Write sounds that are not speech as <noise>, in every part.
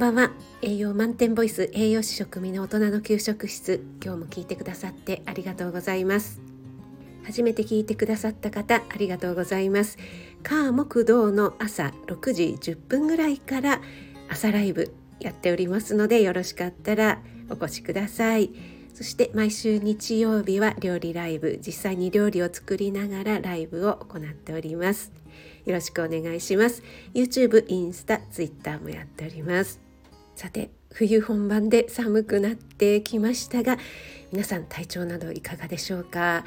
ばんは。栄養満点ボイス栄養士食味の大人の給食室。今日も聞いてくださってありがとうございます。初めて聞いてくださった方ありがとうございます。火木道の朝6時10分ぐらいから朝ライブやっておりますのでよろしかったらお越しください。そして毎週日曜日は料理ライブ実際に料理を作りながらライブを行っております。よろしくお願いします。YouTube、インスタ、Twitter もやっております。さて冬本番で寒くなってきましたが皆さん体調などいかがでしょうか？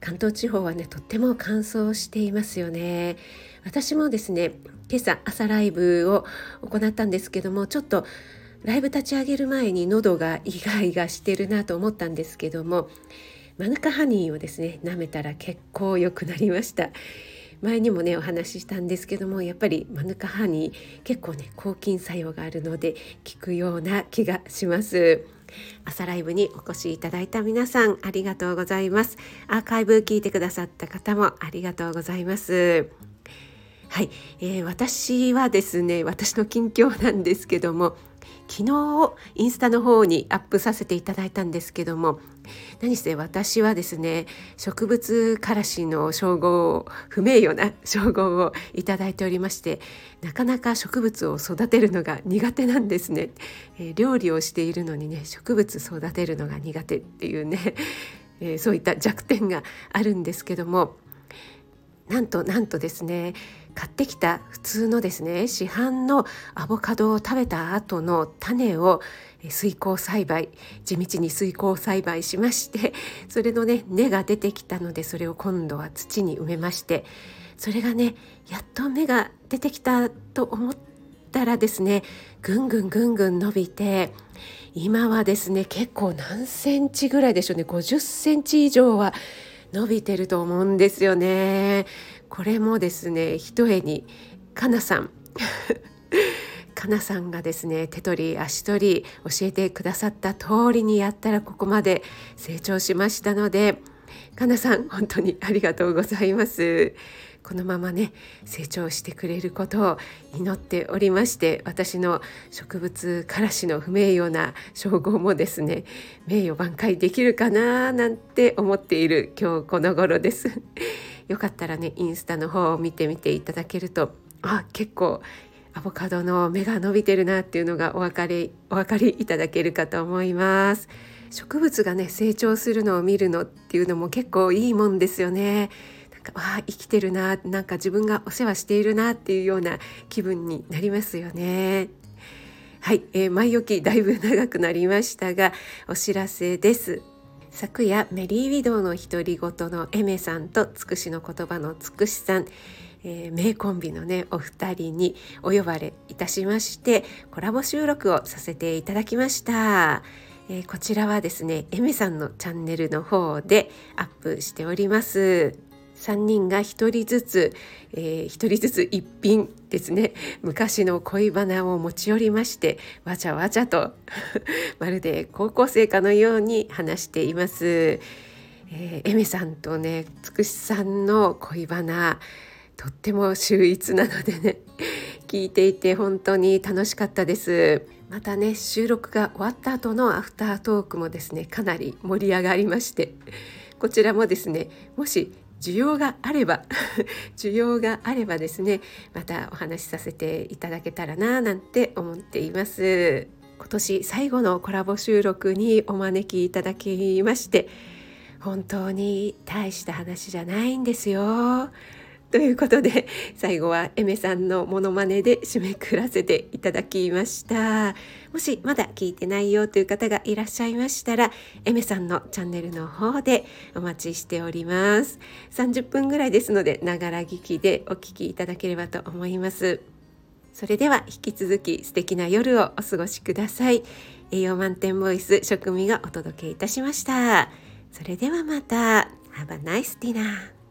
関東地方はねとっても乾燥していますよね。私もですね今朝朝ライブを行ったんですけどもちょっとライブ立ち上げる前に喉がイガイガしてるなと思ったんですけどもマヌカハニーをですね舐めたら結構良くなりました。前にもねお話ししたんですけどもやっぱりマヌカハニー結構ね抗菌作用があるので効くような気がします。朝ライブにお越しいただいた皆さんありがとうございます。アーカイブ聞いてくださった方もありがとうございます。はい、えー、私はですね私の近況なんですけども昨日インスタの方にアップさせていただいたんですけども何せ私はですね植物からしの称号を不名誉な称号をいただいておりましてなかなか植物を育てるのが苦手なんですね、えー、料理をしているのにね植物育てるのが苦手っていうね、<laughs> えー、そういった弱点があるんですけどもなんとなんとですね買ってきた普通のですね市販のアボカドを食べた後の種を水耕栽培地道に水耕栽培しましてそれのね根が出てきたのでそれを今度は土に埋めましてそれがねやっと芽が出てきたと思ったらですねぐんぐんぐんぐん伸びて今はですね結構何センチぐらいでしょうね50センチ以上は伸びてると思うんですよね。これもですねひとえにかなさん。<laughs> かなさんがですね手取り足取り教えてくださった通りにやったらここまで成長しましたのでかなさん本当にありがとうございます。このままね成長してくれることを祈っておりまして私の植物からしの不名誉な称号もですね名誉挽回できるかななんて思っている今日この頃です。よかったらねインスタの方を見てみていただけるとあ結構アボカドの芽が伸びてるなっていうのがお分かりお分かりいただけるかと思います。植物がね成長するのを見るのっていうのも結構いいもんですよね。なんかあ生きてるななんか自分がお世話しているなっていうような気分になりますよね。はい、えー、前置きだいぶ長くなりましたがお知らせです。昨夜メリーウィドウの独り言のエメさんとつくしの言葉のつくしさんえー、名コンビのねお二人にお呼ばれいたしましてコラボ収録をさせていただきました、えー、こちらはですねエメさんのチャンネルの方でアップしております。3人が1人ずつ、えー、1人ずつ一品ですね昔の恋バナを持ち寄りましてわちゃわちゃと <laughs> まるで高校生かのように話しています。えー、エメさんとねつくしさんの恋バナとっても秀逸なのでね <laughs> 聞いていて本当に楽しかったですまたね収録が終わった後のアフタートークもですねかなり盛り上がりましてこちらもですねもし需要があれば <laughs> 需要があればですねまたお話しさせていただけたらななんて思っています。今年最後のコラボ収録にお招きいただきまして本当に大した話じゃないんですよ。ということで <laughs> 最後はエメさんのモノマネで締めくらせていただきました。もしまだ聞いてないよという方がいらっしゃいましたらエメさんのチャンネルの方でお待ちしております。30分ぐらいですのでながら聞きでお聞きいただければと思います。それでは引き続き素敵な夜をお過ごしください。栄養満点ボイス食味がお届けいたしました。それではまた。Have a nice dinner.